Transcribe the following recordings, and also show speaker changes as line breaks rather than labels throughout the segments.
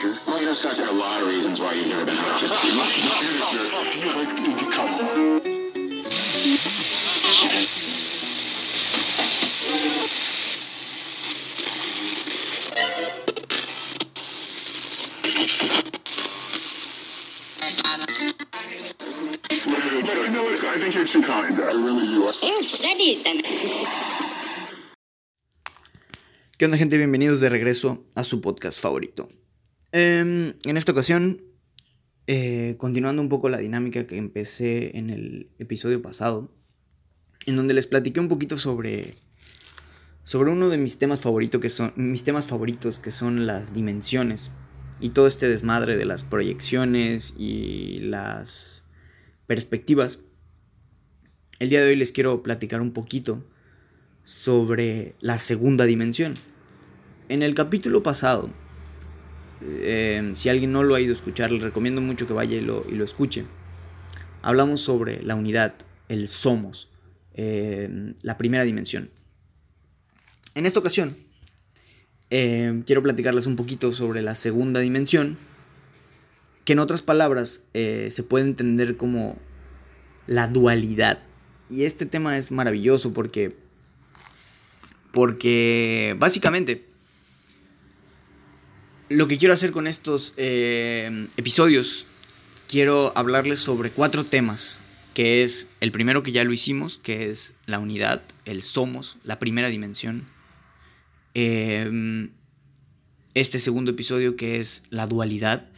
Well, you know, Scott, there a lot of reasons why you've never been.
¿Qué onda gente? Bienvenidos de regreso a su podcast favorito. Em, en esta ocasión, eh, continuando un poco la dinámica que empecé en el episodio pasado, en donde les platiqué un poquito sobre, sobre uno de mis temas, favorito que son, mis temas favoritos, que son las dimensiones y todo este desmadre de las proyecciones y las perspectivas. El día de hoy les quiero platicar un poquito sobre la segunda dimensión. En el capítulo pasado, eh, si alguien no lo ha ido a escuchar, les recomiendo mucho que vaya y lo, y lo escuche. Hablamos sobre la unidad, el somos, eh, la primera dimensión. En esta ocasión, eh, quiero platicarles un poquito sobre la segunda dimensión, que en otras palabras eh, se puede entender como la dualidad. Y este tema es maravilloso porque porque básicamente lo que quiero hacer con estos eh, episodios, quiero hablarles sobre cuatro temas, que es el primero que ya lo hicimos, que es la unidad, el somos, la primera dimensión. Eh, este segundo episodio que es la dualidad,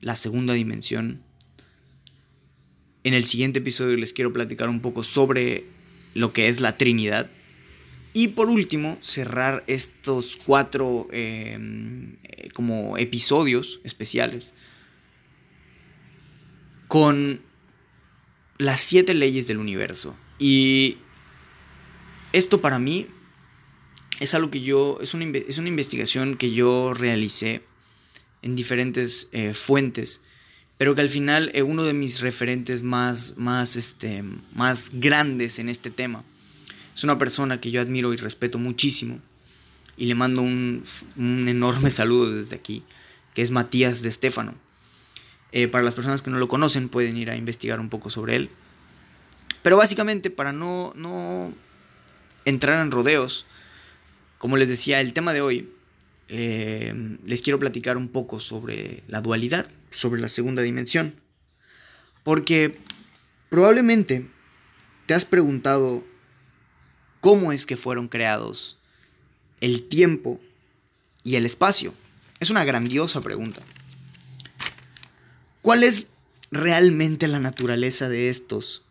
la segunda dimensión. En el siguiente episodio les quiero platicar un poco sobre lo que es la Trinidad. Y por último, cerrar estos cuatro eh, eh, como episodios especiales con las siete leyes del universo. Y esto para mí es algo que yo, es una, es una investigación que yo realicé en diferentes eh, fuentes, pero que al final es uno de mis referentes más, más, este, más grandes en este tema es una persona que yo admiro y respeto muchísimo. Y le mando un, un enorme saludo desde aquí, que es Matías de Estéfano. Eh, para las personas que no lo conocen, pueden ir a investigar un poco sobre él. Pero básicamente, para no, no entrar en rodeos, como les decía, el tema de hoy, eh, les quiero platicar un poco sobre la dualidad, sobre la segunda dimensión. Porque probablemente te has preguntado cómo es que fueron creados el tiempo y el espacio? Es una grandiosa pregunta. ¿Cuál es realmente la naturaleza de estos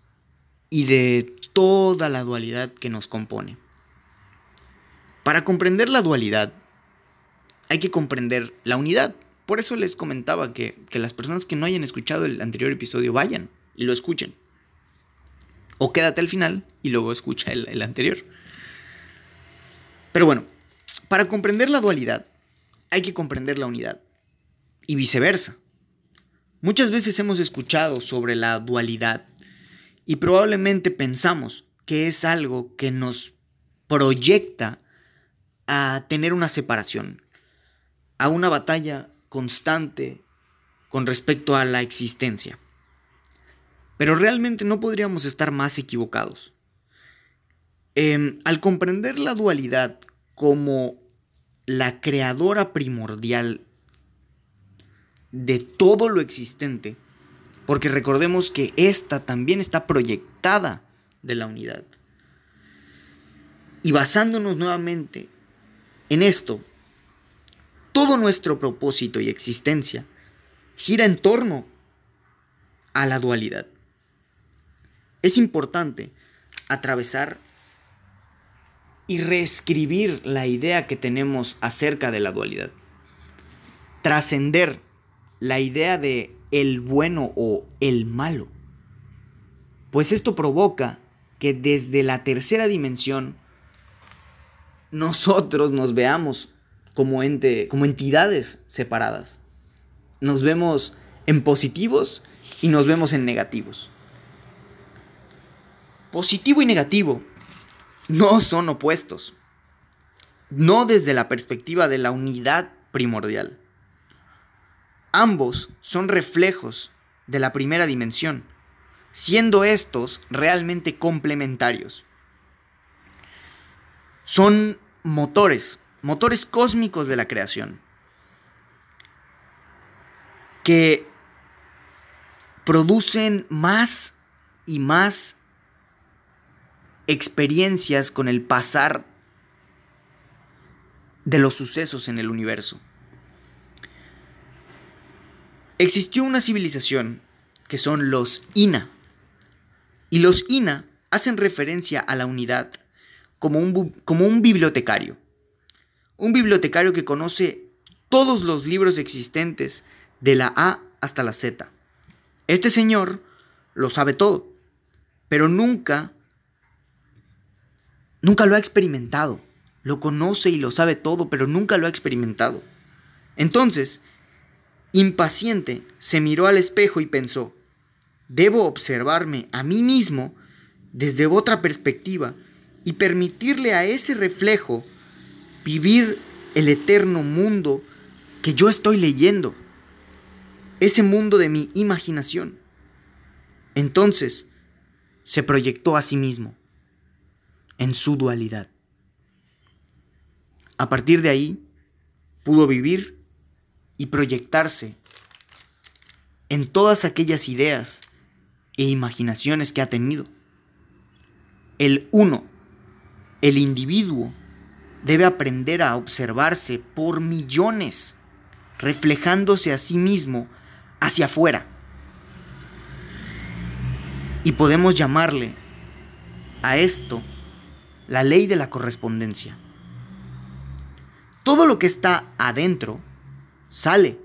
y de toda la dualidad que nos compone? Para comprender la dualidad hay que comprender la unidad. Por eso les comentaba que, que las personas que no hayan escuchado el anterior episodio vayan y lo escuchen. O quédate al final y luego escucha el, el, anterior. Pero bueno, para comprender la dualidad hay que comprender la unidad. Y viceversa. Muchas veces hemos escuchado sobre la dualidad y probablemente pensamos que es algo que nos proyecta a tener una separación, a una batalla constante con respecto a la existencia. Pero realmente no podríamos estar más equivocados. Eh, al comprender la dualidad como la creadora primordial de todo lo existente, porque recordemos que esta también está proyectada de la unidad. Y basándonos nuevamente en esto, todo nuestro propósito y existencia gira en torno a la dualidad es importante atravesar y reescribir la idea que tenemos acerca de la dualidad. Trascender la idea de el bueno o el malo. Pues esto provoca que desde la tercera dimensión nosotros nos veamos como, ente, como entidades separadas. Nos vemos en positivos y nos vemos en negativos. Positivo y negativo no son opuestos. No desde la perspectiva de la unidad primordial. Ambos son reflejos de la primera dimensión, siendo estos realmente complementarios. Son motores, motores cósmicos de la creación, que producen más y más experiencias con el pasar de los sucesos en el universo. Existió una civilización que son los Ina. Y los Ina hacen referencia a la unidad como un, como un bibliotecario. Un bibliotecario que conoce todos los libros existentes de la A hasta la Z. Este señor lo sabe todo, pero nunca, nunca lo ha experimentado. Lo conoce y lo sabe todo, pero nunca lo ha experimentado. Entonces, impaciente, se miró al espejo y pensó, debo observarme a mí mismo desde otra perspectiva y permitirle a ese reflejo vivir el eterno mundo que yo estoy leyendo, ese mundo de mi imaginación. Entonces se proyectó a sí mismo en su dualidad. A partir de ahí pudo vivir y proyectarse en todas aquellas ideas e imaginaciones que ha tenido. El uno, el individuo, debe aprender a observarse por millones, reflejándose a sí mismo hacia afuera. Y podemos llamarle a esto la ley de la correspondencia. Todo lo que está adentro sale,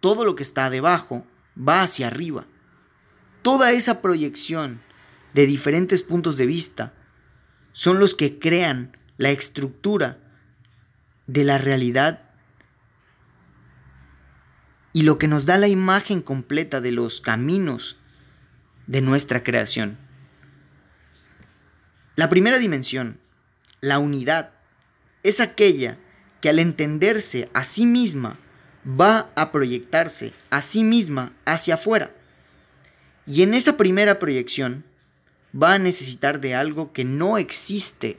todo lo que está debajo va hacia arriba. Toda esa proyección de diferentes puntos de vista son los que crean la estructura de la realidad y lo que nos da la imagen completa de los caminos de nuestra creación. La primera dimensión, la unidad, es aquella que al entenderse a sí misma va a proyectarse a sí misma hacia afuera. Y en esa primera proyección va a necesitar de algo que no existe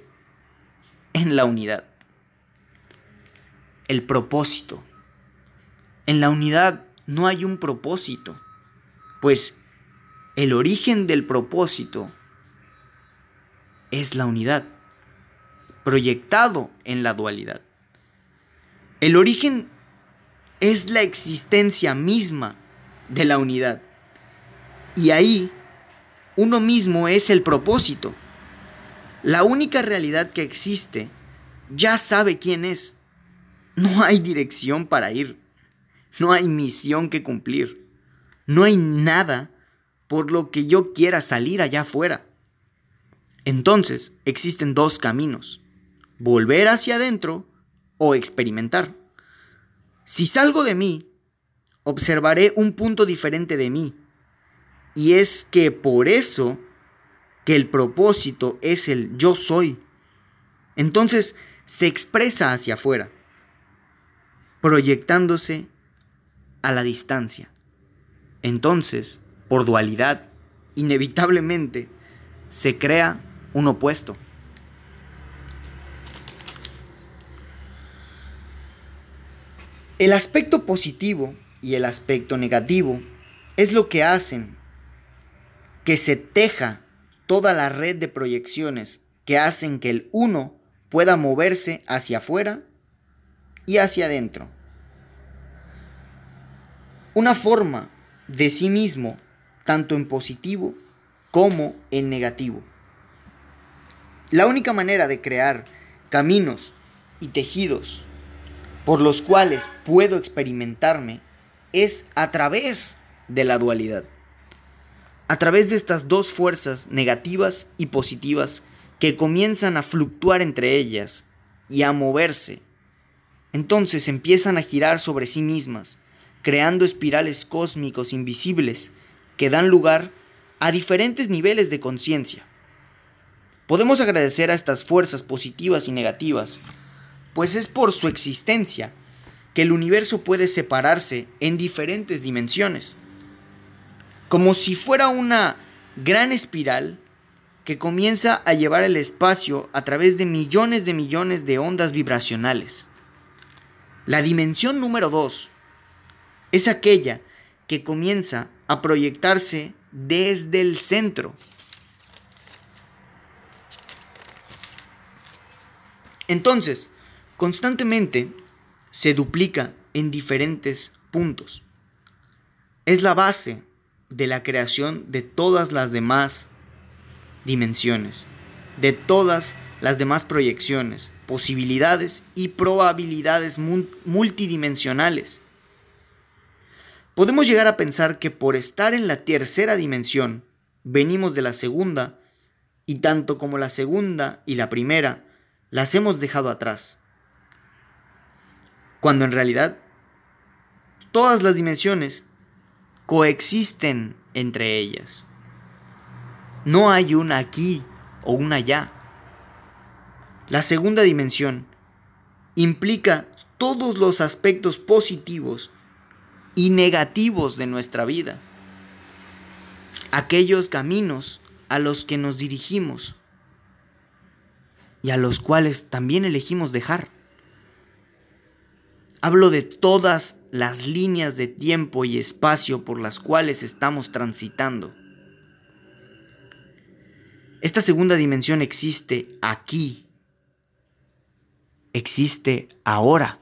en la unidad. El propósito. En la unidad no hay un propósito, pues el origen del propósito es la unidad, proyectado en la dualidad. El origen es la existencia misma de la unidad. Y ahí uno mismo es el propósito. La única realidad que existe ya sabe quién es. No hay dirección para ir. No hay misión que cumplir. No hay nada por lo que yo quiera salir allá afuera. Entonces existen dos caminos. Volver hacia adentro o experimentar. Si salgo de mí, observaré un punto diferente de mí. Y es que por eso que el propósito es el yo soy. Entonces se expresa hacia afuera, proyectándose a la distancia. Entonces, por dualidad, inevitablemente se crea un opuesto. El aspecto positivo y el aspecto negativo es lo que hacen que se teja toda la red de proyecciones que hacen que el uno pueda moverse hacia afuera y hacia adentro. Una forma de sí mismo, tanto en positivo como en negativo. La única manera de crear caminos y tejidos por los cuales puedo experimentarme es a través de la dualidad. A través de estas dos fuerzas negativas y positivas que comienzan a fluctuar entre ellas y a moverse. Entonces empiezan a girar sobre sí mismas, creando espirales cósmicos invisibles que dan lugar a diferentes niveles de conciencia. Podemos agradecer a estas fuerzas positivas y negativas pues es por su existencia que el universo puede separarse en diferentes dimensiones, como si fuera una gran espiral que comienza a llevar el espacio a través de millones de millones de ondas vibracionales. La dimensión número 2 es aquella que comienza a proyectarse desde el centro. Entonces, constantemente se duplica en diferentes puntos. Es la base de la creación de todas las demás dimensiones, de todas las demás proyecciones, posibilidades y probabilidades multidimensionales. Podemos llegar a pensar que por estar en la tercera dimensión, venimos de la segunda, y tanto como la segunda y la primera, las hemos dejado atrás. Cuando en realidad, todas las dimensiones coexisten entre ellas. No hay una aquí o una allá. La segunda dimensión implica todos los aspectos positivos y negativos de nuestra vida. Aquellos caminos a los que nos dirigimos y a los cuales también elegimos dejar. Hablo de todas las líneas de tiempo y espacio por las cuales estamos transitando. Esta segunda dimensión existe aquí. Existe ahora.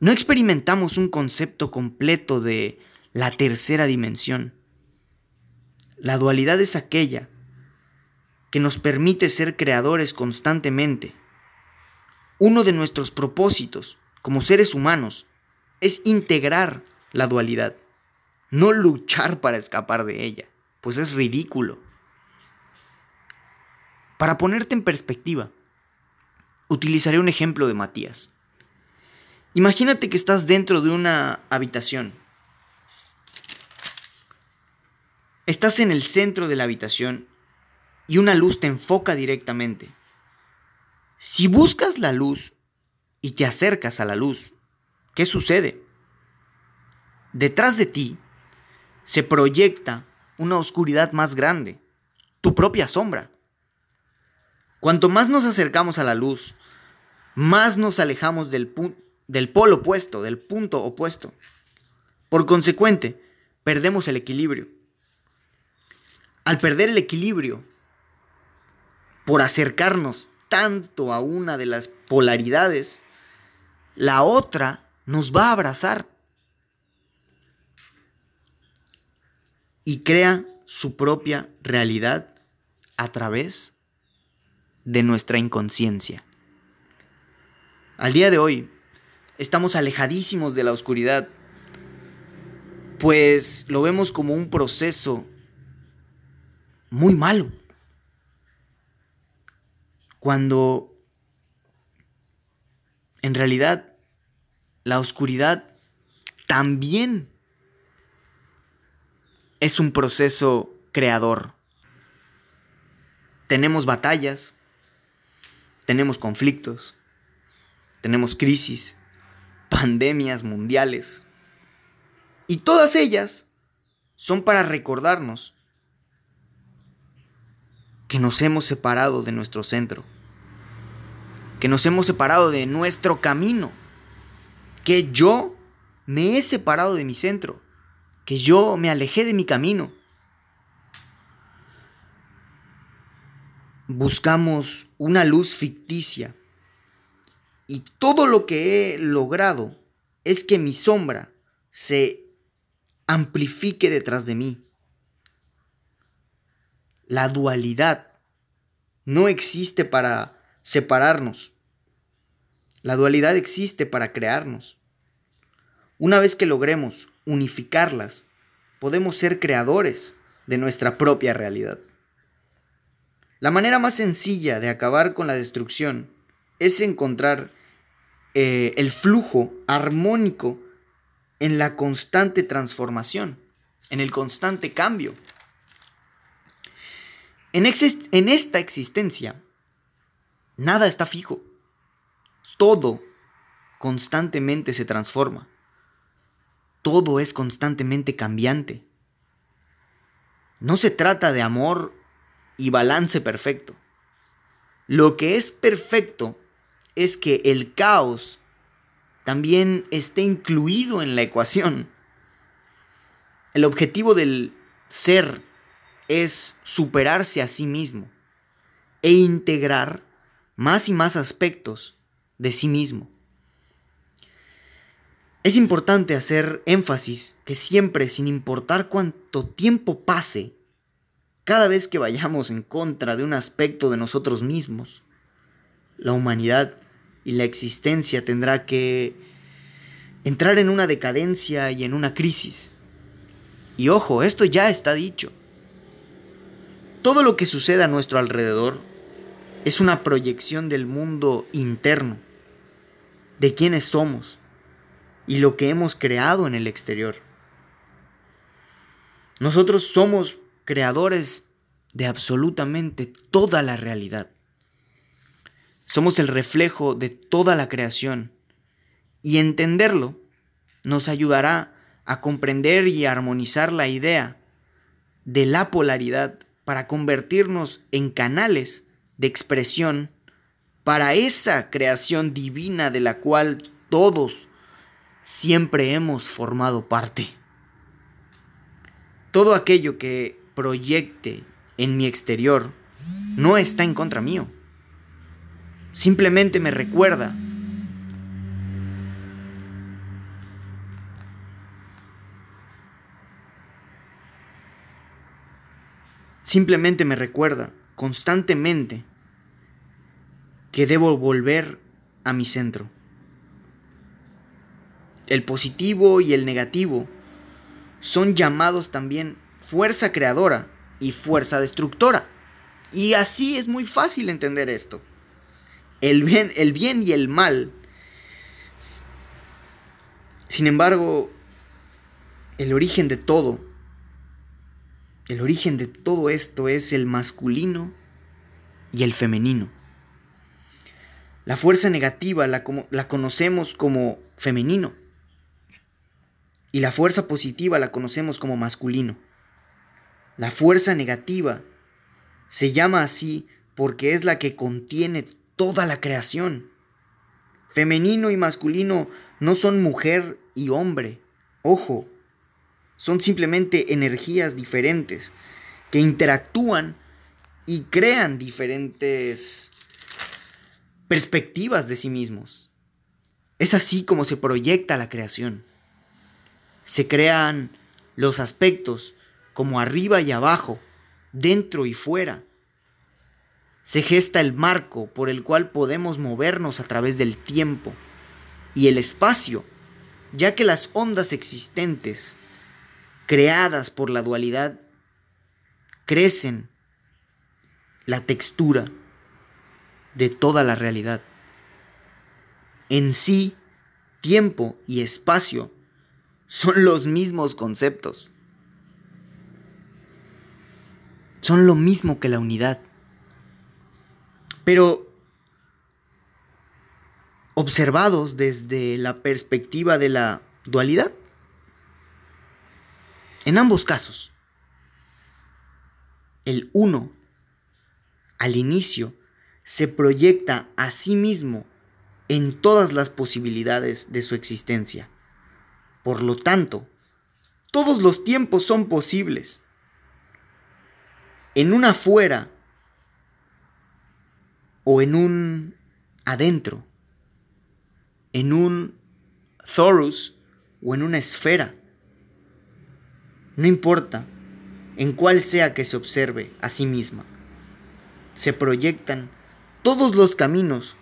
No experimentamos un concepto completo de la tercera dimensión. La dualidad es aquella que nos permite ser creadores constantemente. Uno de nuestros propósitos como seres humanos es integrar la dualidad, no luchar para escapar de ella, pues es ridículo. Para ponerte en perspectiva, utilizaré un ejemplo de Matías. Imagínate que estás dentro de una habitación. Estás en el centro de la habitación y una luz te enfoca directamente. Si buscas la luz y te acercas a la luz, ¿qué sucede? Detrás de ti se proyecta una oscuridad más grande, tu propia sombra. Cuanto más nos acercamos a la luz, más nos alejamos del, polo opuesto, del punto opuesto. Por consecuente, perdemos el equilibrio. Al perder el equilibrio, por acercarnos tanto a una de las polaridades, la otra nos va a abrazar y crea su propia realidad a través de nuestra inconsciencia. Al día de hoy, estamos alejadísimos de la oscuridad, pues lo vemos como un proceso muy malo cuando en realidad la oscuridad también es un proceso creador. Tenemos batallas, tenemos conflictos, tenemos crisis, pandemias mundiales, y todas ellas son para recordarnos que nos hemos separado de nuestro centro, que nos hemos separado de nuestro camino, que yo me he separado de mi centro, que yo me alejé de mi camino. Buscamos una luz ficticia y todo lo que he logrado es que mi sombra se amplifique detrás de mí. La dualidad no existe para separarnos. La dualidad existe para crearnos. Una vez que logremos unificarlas, podemos ser creadores de nuestra propia realidad. La manera más sencilla de acabar con la destrucción es encontrar eh, el flujo armónico en la constante transformación, en el constante cambio. En, esta existencia, nada está fijo. Todo constantemente se transforma. Todo es constantemente cambiante. No se trata de amor y balance perfecto. Lo que es perfecto es que el caos también esté incluido en la ecuación. El objetivo del ser es superarse a sí mismo e integrar más y más aspectos de sí mismo. Es importante hacer énfasis que siempre, sin importar cuánto tiempo pase, cada vez que vayamos en contra de un aspecto de nosotros mismos, la humanidad y la existencia tendrá que entrar en una decadencia y en una crisis. Y ojo, esto ya está dicho. Todo lo que sucede a nuestro alrededor es una proyección del mundo interno, de quiénes somos y lo que hemos creado en el exterior. Nosotros somos creadores de absolutamente toda la realidad. Somos el reflejo de toda la creación y entenderlo nos ayudará a comprender y armonizar la idea de la polaridad para convertirnos en canales de expresión para esa creación divina de la cual todos siempre hemos formado parte. Todo aquello que proyecte en mi exterior no está en contra mío. Simplemente me recuerda Simplemente me recuerda constantemente que debo volver a mi centro. El positivo y el negativo son llamados también fuerza creadora y fuerza destructora. Y así es muy fácil entender esto. El bien, el bien y el mal. Sin embargo, el origen de todo el origen de todo esto es el masculino y el femenino. La fuerza negativa la, conocemos como femenino y la fuerza positiva la conocemos como masculino. La fuerza negativa se llama así porque es la que contiene toda la creación. Femenino y masculino no son mujer y hombre. Ojo, son simplemente energías diferentes que interactúan y crean diferentes perspectivas de sí mismos. Es así como se proyecta la creación. Se crean los aspectos como arriba y abajo, dentro y fuera. Se gesta el marco por el cual podemos movernos a través del tiempo y el espacio, ya que las ondas existentes creadas por la dualidad, crecen la textura de toda la realidad. En sí, tiempo y espacio son los mismos conceptos. Son lo mismo que la unidad. Pero observados desde la perspectiva de la dualidad. En ambos casos, el uno al inicio se proyecta a sí mismo en todas las posibilidades de su existencia. Por lo tanto, todos los tiempos son posibles. En un afuera o en un adentro, en un Thorus o en una esfera. No importa en cuál sea que se observe a sí misma. Se proyectan todos los caminos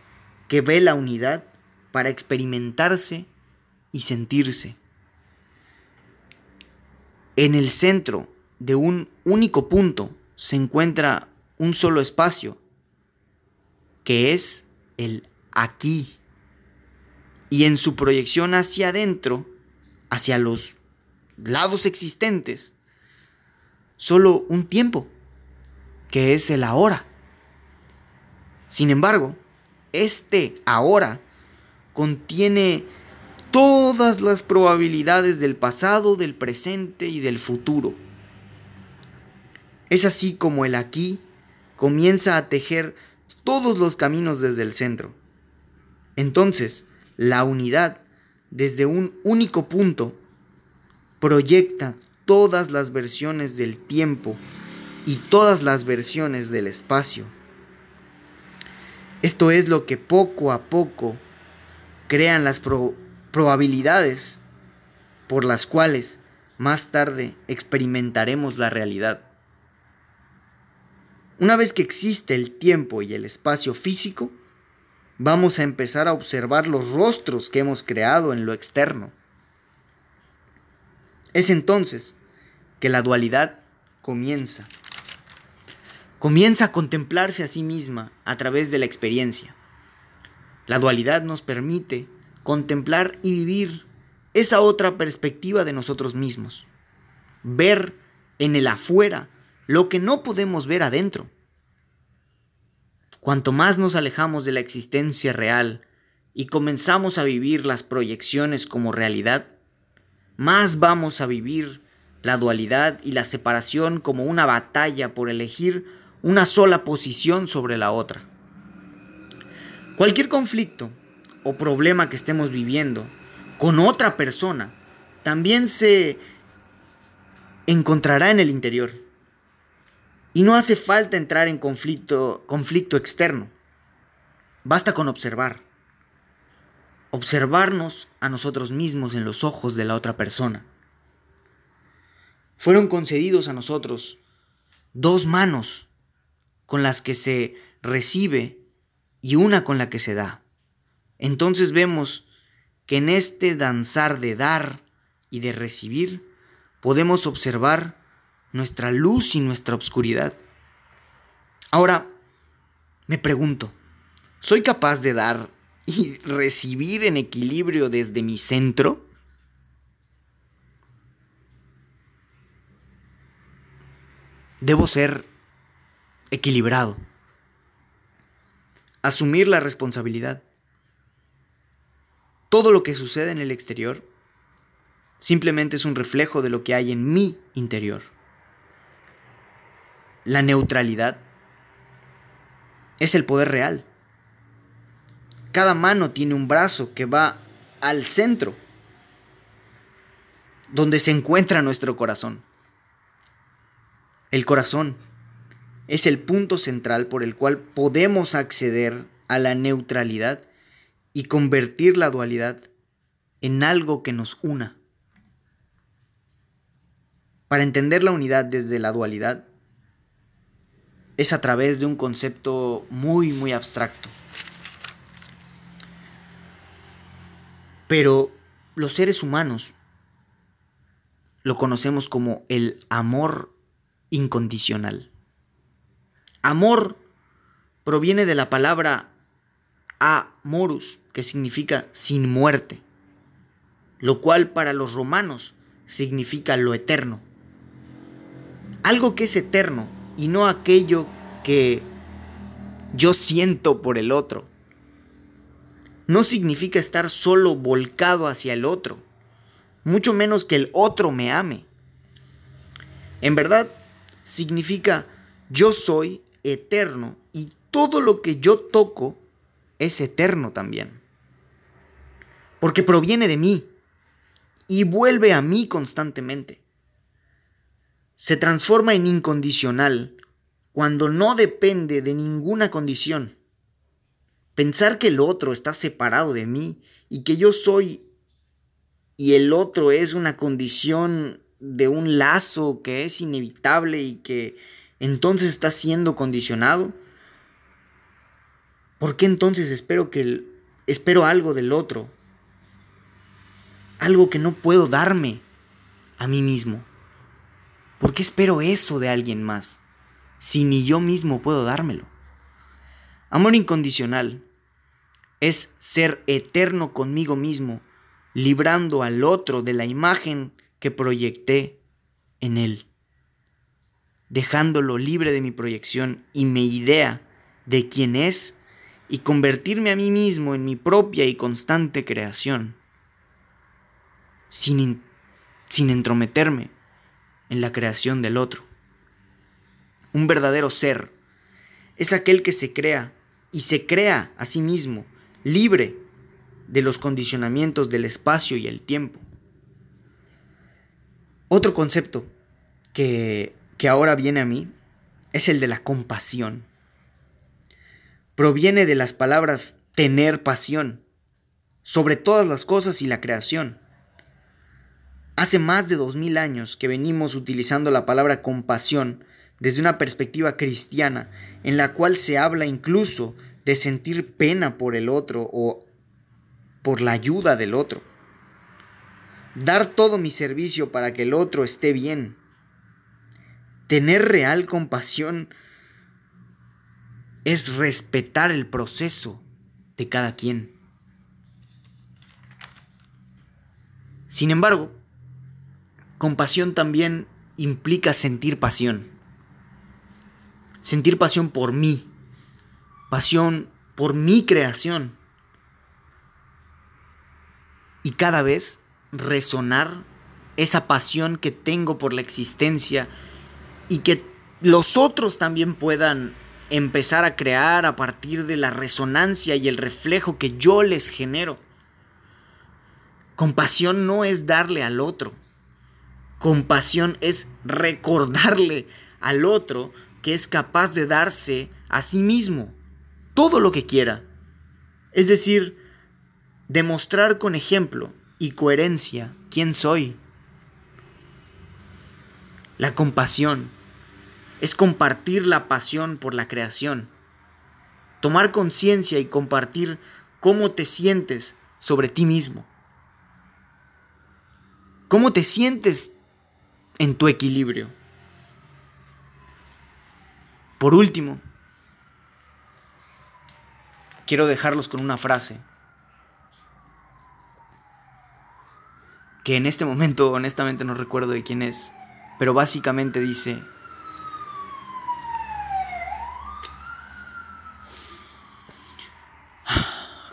que ve la unidad para experimentarse y sentirse. En el centro de un único punto se encuentra un solo espacio, que es el aquí. Y en su proyección hacia adentro, hacia los lados existentes solo un tiempo, que es el ahora. Sin embargo, este ahora contiene todas las probabilidades del pasado, del presente y del futuro. Es así como el aquí comienza a tejer todos los caminos desde el centro. Entonces, la unidad, desde un único punto, proyecta todas las versiones del tiempo y todas las versiones del espacio. Esto es lo que poco a poco crean las probabilidades por las cuales más tarde experimentaremos la realidad. Una vez que existe el tiempo y el espacio físico, vamos a empezar a observar los rostros que hemos creado en lo externo. Es entonces que la dualidad comienza. Comienza a contemplarse a sí misma a través de la experiencia. La dualidad nos permite contemplar y vivir esa otra perspectiva de nosotros mismos. Ver en el afuera lo que no podemos ver adentro. Cuanto más nos alejamos de la existencia real y comenzamos a vivir las proyecciones como realidad, más vamos a vivir la dualidad y la separación como una batalla por elegir una sola posición sobre la otra. Cualquier conflicto o problema que estemos viviendo con otra persona también se encontrará en el interior. Y no hace falta entrar en conflicto, conflicto externo. Basta con observar. Observarnos a nosotros mismos en los ojos de la otra persona. Fueron concedidos a nosotros dos manos con las que se recibe y una con la que se da. Entonces vemos que en este danzar de dar y de recibir podemos observar nuestra luz y nuestra obscuridad. Ahora, me pregunto, ¿soy capaz de dar y recibir en equilibrio desde mi centro? Debo ser equilibrado, asumir la responsabilidad. Todo lo que sucede en el exterior simplemente es un reflejo de lo que hay en mi interior. La neutralidad es el poder real. Cada mano tiene un brazo que va al centro, donde se encuentra nuestro corazón. El corazón es el punto central por el cual podemos acceder a la neutralidad y convertir la dualidad en algo que nos una. Para entender la unidad desde la dualidad, es a través de un concepto muy, muy abstracto. Pero los seres humanos lo conocemos como el amor incondicional. Amor proviene de la palabra amorus, que significa sin muerte, lo cual para los romanos significa lo eterno. Algo que es eterno y no aquello que yo siento por el otro. No significa estar solo volcado hacia el otro, mucho menos que el otro me ame. En verdad, significa yo soy eterno y todo lo que yo toco es eterno también. Porque proviene de mí y vuelve a mí constantemente se transforma en incondicional cuando no depende de ninguna condición. Pensar que el otro está separado de mí y que yo soy y el otro es una condición de un lazo que es inevitable y que entonces está siendo condicionado. ¿Por qué entonces espero que espero algo del otro? Algo que no puedo darme a mí mismo. ¿Por qué espero eso de alguien más si ni yo mismo puedo dármelo? Amor incondicional es ser eterno conmigo mismo, librando al otro de la imagen que proyecté en él, dejándolo libre de mi proyección y mi idea de quién es y convertirme a mí mismo en mi propia y constante creación, sin, sin entrometerme en la creación del otro. Un verdadero ser es aquel que se crea y se crea a sí mismo, libre de los condicionamientos del espacio y el tiempo. Otro concepto que, que ahora viene a mí es el de la compasión proviene de las palabras tener pasión sobre todas las cosas y la creación. Hace más de dos mil años que venimos utilizando la palabra compasión desde una perspectiva cristiana, en la cual se habla incluso de sentir pena por el otro o por la ayuda del otro. Dar todo mi servicio para que el otro esté bien. Tener real compasión es respetar el proceso de cada quien. Sin embargo, compasión también implica sentir pasión. Sentir pasión por mí, pasión por mi creación. Y cada vez resonar esa pasión que tengo por la existencia y que los otros también puedan empezar a crear a partir de la resonancia y el reflejo que yo les genero. Compasión no es darle al otro. Compasión es recordarle al otro que es capaz de darse a sí mismo todo lo que quiera. Es decir, demostrar con ejemplo y coherencia quién soy. La compasión es compartir la pasión por la creación. Tomar conciencia y compartir cómo te sientes sobre ti mismo. ¿Cómo te sientes en tu equilibrio? Por último, quiero dejarlos con una frase que en este momento honestamente no recuerdo de quién es, pero básicamente dice,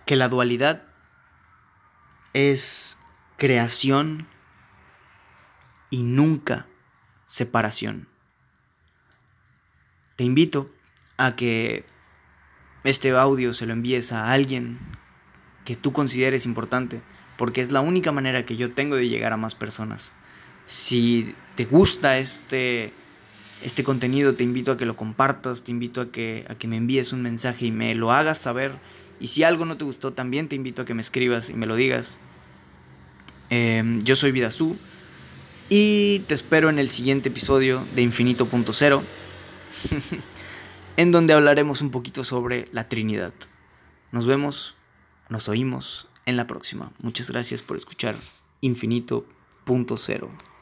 que la dualidad es creación y nunca separación. Te invito a que este audio se lo envíes a alguien que tú consideres importante, porque es la única manera que yo tengo de llegar a más personas. Si te gusta este, este contenido, te invito a que lo compartas, te invito a que, a que me envíes un mensaje y me lo hagas saber y si algo no te gustó, también te invito a que me escribas y me lo digas. Em, yo soy Vidazú y te espero en el siguiente episodio de Infinito.0, en donde hablaremos un poquito sobre la Trinidad. Nos vemos, nos oímos en la próxima. Muchas gracias por escuchar Infinito.0.